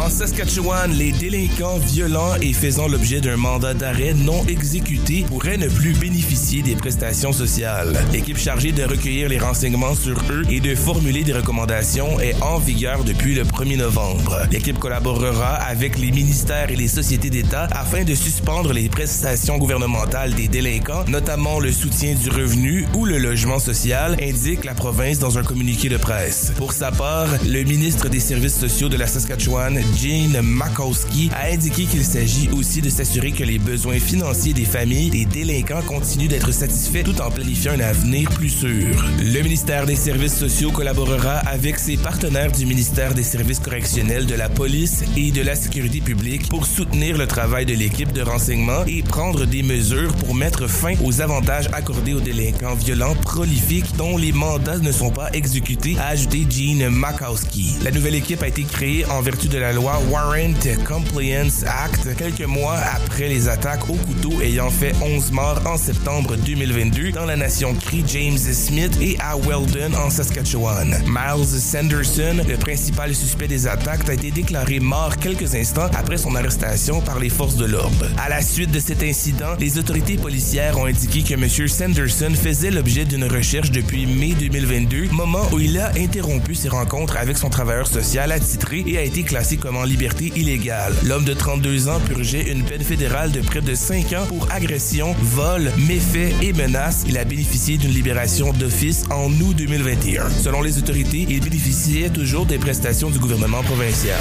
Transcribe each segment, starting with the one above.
En Saskatchewan, les délinquants violents et faisant l'objet d'un mandat d'arrêt non exécuté pourraient ne plus bénéficier des prestations sociales. L'équipe chargée de recueillir les renseignements sur eux et de formuler des recommandations est en vigueur depuis le 1er novembre. L'équipe collaborera avec les ministères et les sociétés d'État afin de suspendre les prestations gouvernementales des délinquants, notamment le soutien du revenu ou le logement social, indique la province dans un communiqué de presse. Pour sa part, le ministre des Services sociaux de la Saskatchewan, Jane Makowski a indiqué qu'il s'agit aussi de s'assurer que les besoins financiers des familles des délinquants continuent d'être satisfaits tout en planifiant un avenir plus sûr. Le ministère des Services sociaux collaborera avec ses partenaires du ministère des Services correctionnels, de la police et de la sécurité publique pour soutenir le travail de l'équipe de renseignement et prendre des mesures pour mettre fin aux avantages accordés aux délinquants violents prolifiques dont les mandats ne sont pas exécutés, a ajouté Jean Makowski. La nouvelle équipe a été créée en vertu de la loi Warrant Compliance Act quelques mois après les attaques au couteau ayant fait 11 morts en septembre 2022 dans la nation Cree James Smith et à Weldon en Saskatchewan. Miles Sanderson, le principal suspect des attaques, a été déclaré mort quelques instants après son arrestation par les forces de l'ordre. À la suite de cet incident, les autorités policières ont indiqué que M. Sanderson faisait l'objet d'une recherche depuis mai 2022, moment où il a interrompu ses rencontres avec son travailleur social attitré et a été classé comme en liberté illégale. L'homme de 32 ans purgeait une peine fédérale de près de 5 ans pour agression, vol, méfait et menaces. Il a bénéficié d'une libération d'office en août 2021. Selon les autorités, il bénéficiait toujours des prestations du gouvernement provincial.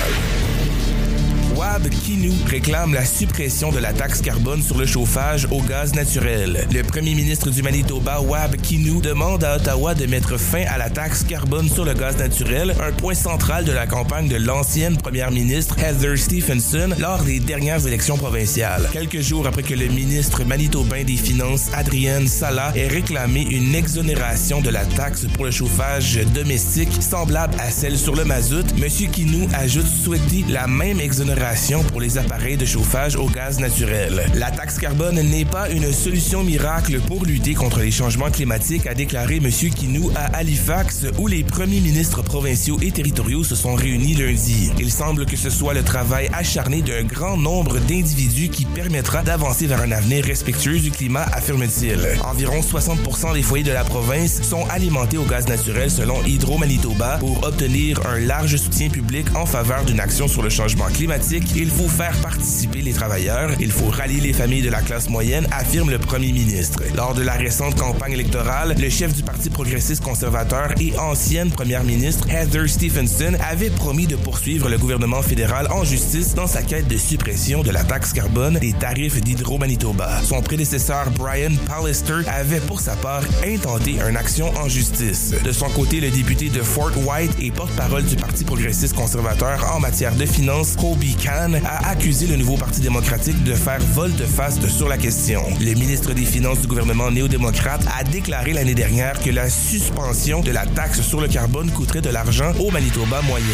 Wab Kinou réclame la suppression de la taxe carbone sur le chauffage au gaz naturel. Le premier ministre du Manitoba, Wab Kinou, demande à Ottawa de mettre fin à la taxe carbone sur le gaz naturel, un point central de la campagne de l'ancienne première ministre Heather Stephenson lors des dernières élections provinciales. Quelques jours après que le ministre manitobain des Finances, Adrienne Sala, ait réclamé une exonération de la taxe pour le chauffage domestique semblable à celle sur le mazout, M. Kinou ajoute souhaiter la même exonération pour les appareils de chauffage au gaz naturel. La taxe carbone n'est pas une solution miracle pour lutter contre les changements climatiques, a déclaré M. Kinou à Halifax, où les premiers ministres provinciaux et territoriaux se sont réunis lundi. Il semble que ce soit le travail acharné d'un grand nombre d'individus qui permettra d'avancer vers un avenir respectueux du climat, affirme-t-il. Environ 60% des foyers de la province sont alimentés au gaz naturel selon Hydro-Manitoba pour obtenir un large soutien public en faveur d'une action sur le changement climatique il faut faire participer les travailleurs, il faut rallier les familles de la classe moyenne, affirme le premier ministre. Lors de la récente campagne électorale, le chef du Parti progressiste conservateur et ancienne première ministre Heather Stephenson avait promis de poursuivre le gouvernement fédéral en justice dans sa quête de suppression de la taxe carbone des tarifs d'Hydro-Manitoba. Son prédécesseur Brian Pallister avait pour sa part intenté une action en justice. De son côté, le député de Fort White et porte-parole du Parti progressiste conservateur en matière de finances, Colby A accusé le nouveau Parti démocratique de faire volte-face sur la question. Le ministre des Finances du gouvernement néo-démocrate a déclaré l'année dernière que la suspension de la taxe sur le carbone coûterait de l'argent au Manitoba moyen.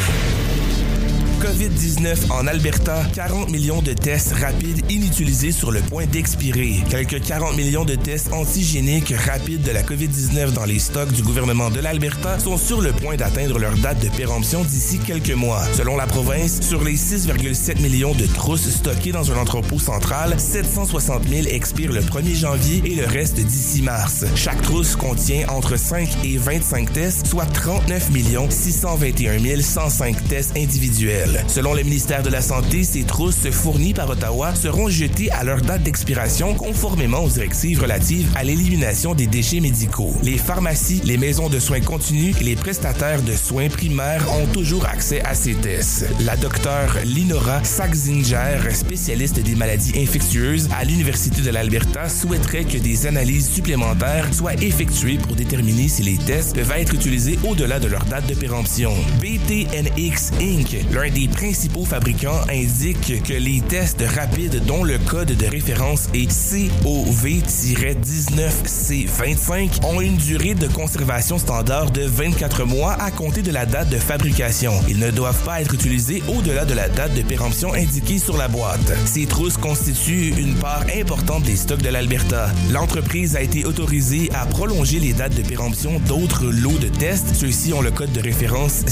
COVID-19 en Alberta, 40 millions de tests rapides inutilisés sur le point d'expirer. Quelques 40 millions de tests antigéniques rapides de la COVID-19 dans les stocks du gouvernement de l'Alberta sont sur le point d'atteindre leur date de péremption d'ici quelques mois. Selon la province, sur les 6,7 millions de trousses stockées dans un entrepôt central, 760 000 expirent le 1er janvier et le reste d'ici mars. Chaque trousse contient entre 5 et 25 tests, soit 39 621 105 tests individuels. Selon le ministère de la Santé, ces trousses fournies par Ottawa seront jetées à leur date d'expiration conformément aux directives relatives à l'élimination des déchets médicaux. Les pharmacies, les maisons de soins continus et les prestataires de soins primaires ont toujours accès à ces tests. La docteure Linora Saxinger, spécialiste des maladies infectieuses à l'Université de l'Alberta, souhaiterait que des analyses supplémentaires soient effectuées pour déterminer si les tests peuvent être utilisés au-delà de leur date de péremption. BTNX Inc., l'un des principaux fabricants indique que les tests rapides dont le code de référence est COV-19C25 ont une durée de conservation standard de 24 mois à compter de la date de fabrication. Ils ne doivent pas être utilisés au-delà de la date de péremption indiquée sur la boîte. Ces trousses constituent une part importante des stocks de l'Alberta. L'entreprise a été autorisée à prolonger les dates de péremption d'autres lots de tests. Ceux-ci ont le code de référence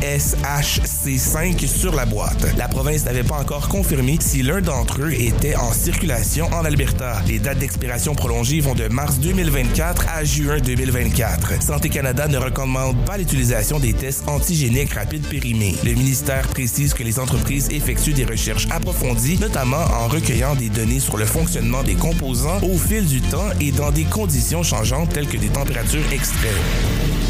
COV19CSHC5 sur la boîte. La province n'avait pas encore confirmé si l'un d'entre eux était en circulation en Alberta. Les dates d'expiration prolongées vont de mars 2024 à juin 2024. Santé Canada ne recommande pas l'utilisation des tests antigéniques rapides périmés. Le ministère précise que les entreprises effectuent des recherches approfondies, notamment en recueillant des données sur le fonctionnement des composants au fil du temps et dans des conditions changeantes telles que des températures extrêmes.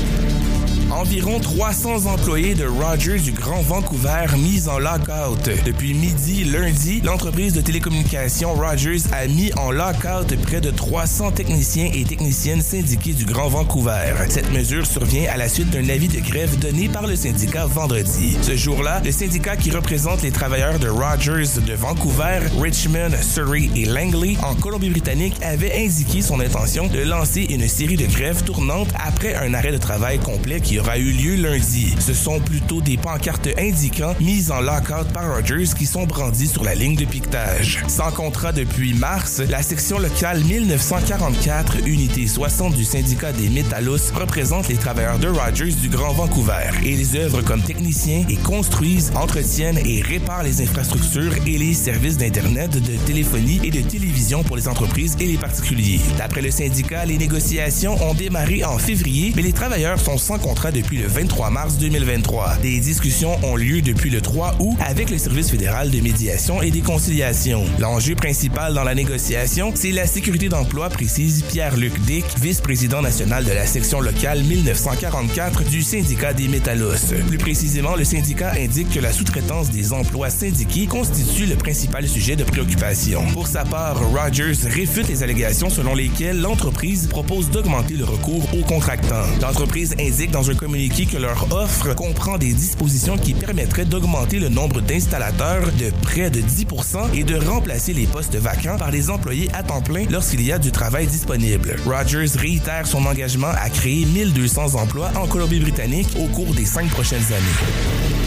Environ 300 employés de Rogers du Grand Vancouver mis en lockout. Depuis midi lundi, l'entreprise de télécommunications Rogers a mis en lockout près de 300 techniciens et techniciennes syndiqués du Grand Vancouver. Cette mesure survient à la suite d'un avis de grève donné par le syndicat vendredi. Ce jour-là, le syndicat qui représente les travailleurs de Rogers de Vancouver, Richmond, Surrey et Langley en Colombie-Britannique avait indiqué son intention de lancer une série de grèves tournantes après un arrêt de travail complet qui aura eu lieu lundi. Ce sont plutôt des pancartes indiquant mises en lockout par Rogers qui sont brandies sur la ligne de piquetage. Sans contrat depuis mars, la section locale 1944, unité 60 du syndicat des Métallos, représente les travailleurs de Rogers du Grand Vancouver. Ils œuvrent comme techniciens et construisent, entretiennent et réparent les infrastructures et les services d'Internet, de téléphonie et de télévision pour les entreprises et les particuliers. D'après le syndicat, les négociations ont démarré en février, mais les travailleurs sont sans contrat depuis le 23 mars 2023. Des discussions ont lieu depuis le 3 août avec le Service fédéral de médiation et des conciliations. L'enjeu principal dans la négociation, c'est la sécurité d'emploi, précise Pierre-Luc Dick, vice-président national de la section locale 1944 du syndicat des métallos. Plus précisément, le syndicat indique que la sous-traitance des emplois syndiqués constitue le principal sujet de préoccupation. Pour sa part, Rogers réfute les allégations selon lesquelles l'entreprise propose d'augmenter le recours aux contractants. L'entreprise indique dans un communiqué que leur offre comprend des dispositions qui permettraient d'augmenter le nombre d'installateurs de près de 10 et de remplacer les postes vacants par des employés à temps plein lorsqu'il y a du travail disponible. Rogers réitère son engagement à créer 1200 emplois en Colombie-Britannique au cours des cinq prochaines années.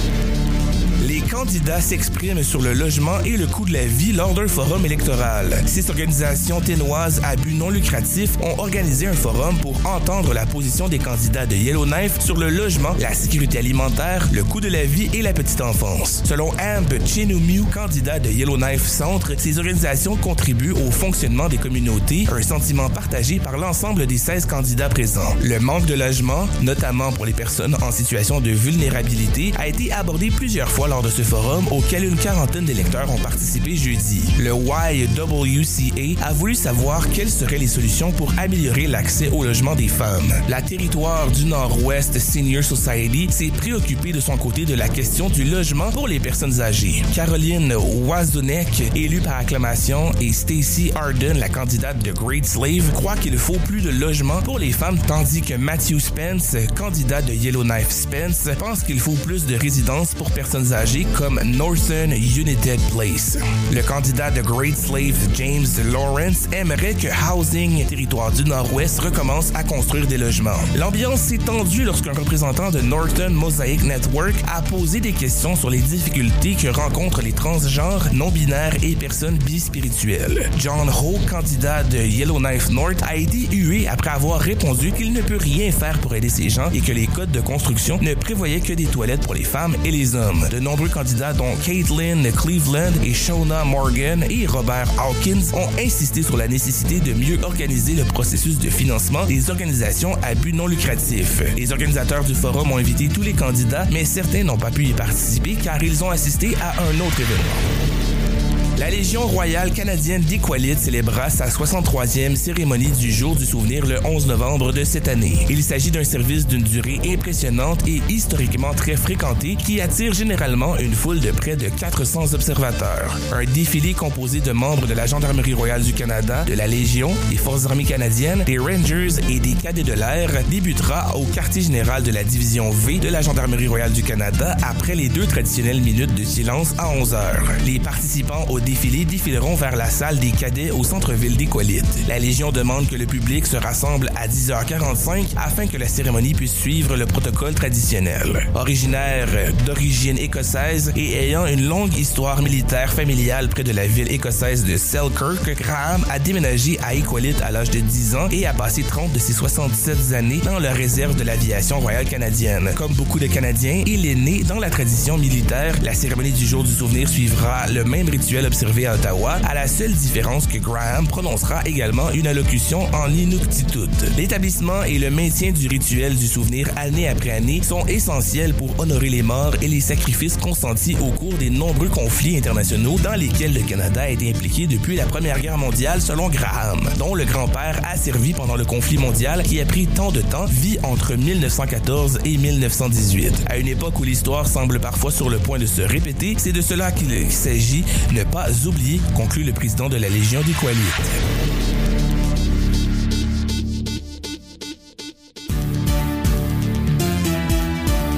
Candidats s'expriment sur le logement et le coût de la vie lors d'un forum électoral. Six organisations ténoises à but non lucratif ont organisé un forum pour entendre la position des candidats de Yellowknife sur le logement, la sécurité alimentaire, le coût de la vie et la petite enfance. Selon Amp Chinumiu, candidat de Yellowknife Centre, ces organisations contribuent au fonctionnement des communautés, un sentiment partagé par l'ensemble des 16 candidats présents. Le manque de logement, notamment pour les personnes en situation de vulnérabilité, a été abordé plusieurs fois lors de ce forum auquel une quarantaine d'électeurs ont participé jeudi. Le YWCA a voulu savoir quelles seraient les solutions pour améliorer l'accès au logement des femmes. La territoire du Nord-Ouest Senior Society s'est préoccupée de son côté de la question du logement pour les personnes âgées. Caroline Wazunek, élue par acclamation, et Stacy Arden, la candidate de Great Slave, croient qu'il faut plus de logements pour les femmes, tandis que Matthew Spence, candidat de Yellowknife Spence, pense qu'il faut plus de résidences pour personnes âgées comme Northern United Place. Le candidat de Great Slave, James Lawrence, aimerait que Housing, territoire du Nord-Ouest, recommence à construire des logements. L'ambiance s'est tendue lorsqu'un représentant de Northern Mosaic Network a posé des questions sur les difficultés que rencontrent les transgenres, non-binaires et personnes bispirituelles. John Ho, candidat de Yellowknife North, a été hué après avoir répondu qu'il ne peut rien faire pour aider ces gens et que les codes de construction ne prévoyaient que des toilettes pour les femmes et les hommes. De nombreux dont Caitlin Cleveland et Shona Morgan et Robert Hawkins ont insisté sur la nécessité de mieux organiser le processus de financement des organisations à but non lucratif. Les organisateurs du forum ont invité tous les candidats, mais certains n'ont pas pu y participer car ils ont assisté à un autre événement. La Légion royale canadienne d'Equalite célébra sa 63e cérémonie du jour du souvenir le 11 novembre de cette année. Il s'agit d'un service d'une durée impressionnante et historiquement très fréquenté qui attire généralement une foule de près de 400 observateurs. Un défilé composé de membres de la Gendarmerie royale du Canada, de la Légion, des Forces armées canadiennes, des Rangers et des cadets de l'air débutera au quartier général de la division V de la Gendarmerie royale du Canada après les deux traditionnelles minutes de silence à 11 heures. Les participants au défilé défileront vers la salle des cadets au centre-ville d'Équalite. La Légion demande que le public se rassemble à 10h45 afin que la cérémonie puisse suivre le protocole traditionnel. Originaire d'origine écossaise et ayant une longue histoire militaire familiale près de la ville écossaise de Selkirk, Graham a déménagé à Equalite à l'âge de 10 ans et a passé 30 de ses 67 années dans la réserve de l'aviation royale canadienne. Comme beaucoup de Canadiens, il est né dans la tradition militaire. La cérémonie du jour du souvenir suivra le même rituel observé à Ottawa, à la seule différence que Graham prononcera également une allocution en inuktitut. L'établissement et le maintien du rituel du souvenir année après année sont essentiels pour honorer les morts et les sacrifices consentis au cours des nombreux conflits internationaux dans lesquels le Canada a été impliqué depuis la Première Guerre mondiale selon Graham, dont le grand-père a servi pendant le conflit mondial qui a pris tant de temps, vit entre 1914 et 1918. À une époque où l'histoire semble parfois sur le point de se répéter, c'est de cela qu'il s'agit, ne pas oublier, conclut le président de la Légion des Coalites.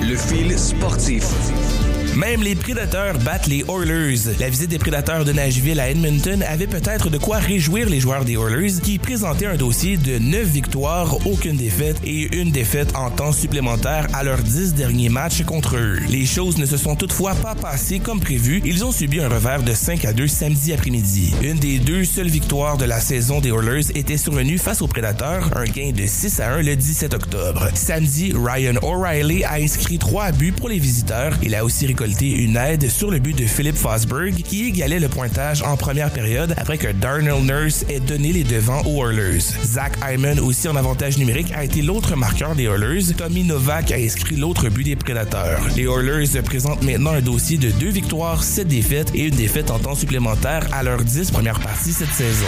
Le fil sportif. Même les prédateurs battent les Oilers. La visite des prédateurs de Nashville à Edmonton avait peut-être de quoi réjouir les joueurs des Oilers qui présentaient un dossier de 9 victoires, aucune défaite et une défaite en temps supplémentaire à leurs 10 derniers matchs contre eux. Les choses ne se sont toutefois pas passées comme prévu. Ils ont subi un revers de 5 à 2 samedi après-midi. Une des deux seules victoires de la saison des Oilers était survenue face aux prédateurs, un gain de 6 à 1 le 17 octobre. Samedi, Ryan O'Reilly a inscrit 3 buts pour les visiteurs. Il a aussi récolté une aide sur le but de Philip Fosberg qui égalait le pointage en première période après que Darnell Nurse ait donné les devants aux Oilers. Zach Hyman, aussi en avantage numérique, a été l'autre marqueur des Oilers. Tommy Novak a inscrit l'autre but des Prédateurs. Les Oilers présentent maintenant un dossier de deux victoires, sept défaites et une défaite en temps supplémentaire à leurs dix premières parties cette saison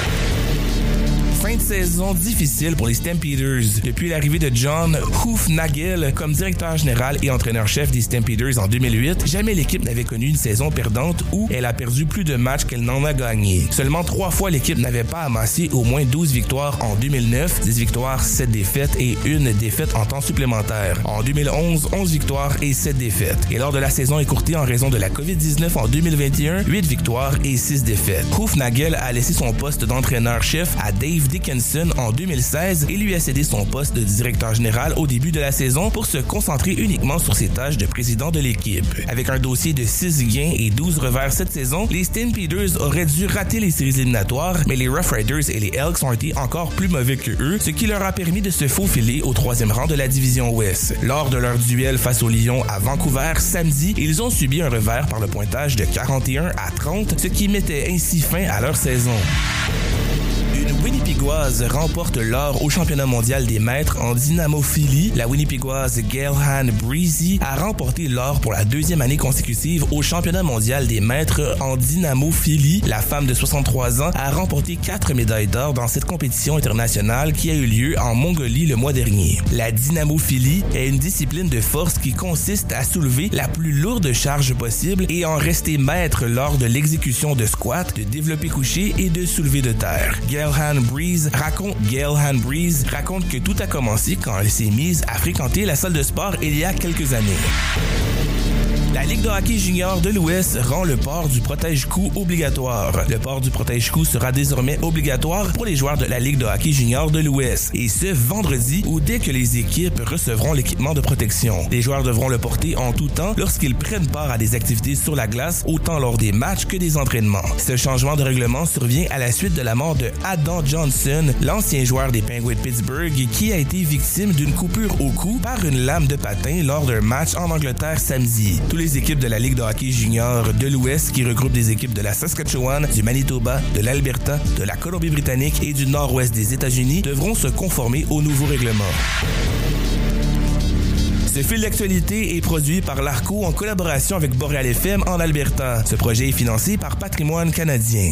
fin de saison difficile pour les Stampeders. Depuis l'arrivée de John Hoofnagel comme directeur général et entraîneur-chef des Stampeders en 2008, jamais l'équipe n'avait connu une saison perdante où elle a perdu plus de matchs qu'elle n'en a gagné. Seulement trois fois l'équipe n'avait pas amassé au moins 12 victoires en 2009, 10 victoires, 7 défaites et une défaite en temps supplémentaire. En 2011, 11 victoires et 7 défaites. Et lors de la saison écourtée en raison de la COVID-19 en 2021, 8 victoires et 6 défaites. Hoofnagel a laissé son poste d'entraîneur-chef à Dave Dickinson en 2016 et lui a cédé son poste de directeur général au début de la saison pour se concentrer uniquement sur ses tâches de président de l'équipe. Avec un dossier de 6 gains et 12 revers cette saison, les Stampeders auraient dû rater les séries éliminatoires, mais les Rough Riders et les Elks ont été encore plus mauvais que eux, ce qui leur a permis de se faufiler au troisième rang de la division Ouest. Lors de leur duel face aux Lions à Vancouver samedi, ils ont subi un revers par le pointage de 41 à 30, ce qui mettait ainsi fin à leur saison. Winnipégoise remporte l'or au championnat mondial des maîtres en dynamophilie. La Winnipégoise Gailhan Breezy a remporté l'or pour la deuxième année consécutive au championnat mondial des maîtres en dynamophilie. La femme de 63 ans a remporté quatre médailles d'or dans cette compétition internationale qui a eu lieu en Mongolie le mois dernier. La dynamophilie est une discipline de force qui consiste à soulever la plus lourde charge possible et en rester maître lors de l'exécution de squats, de développé couché et de soulevé de terre. Breeze raconte, Gail Han Breeze raconte que tout a commencé quand elle s'est mise à fréquenter la salle de sport il y a quelques années. La Ligue de hockey junior de l'Ouest rend le port du protège-cou obligatoire. Le port du protège-cou sera désormais obligatoire pour les joueurs de la Ligue de hockey junior de l'Ouest, et ce vendredi ou dès que les équipes recevront l'équipement de protection. Les joueurs devront le porter en tout temps lorsqu'ils prennent part à des activités sur la glace, autant lors des matchs que des entraînements. Ce changement de règlement survient à la suite de la mort de Adam Johnson, l'ancien joueur des Penguins de Pittsburgh, qui a été victime d'une coupure au cou par une lame de patin lors d'un match en Angleterre samedi. Tous les équipes de la Ligue de hockey junior de l'Ouest qui regroupe des équipes de la Saskatchewan, du Manitoba, de l'Alberta, de la Colombie-Britannique et du nord-ouest des États-Unis devront se conformer au nouveau règlement. Ce fil d'actualité est produit par l'ARCO en collaboration avec Boreal FM en Alberta. Ce projet est financé par Patrimoine canadien.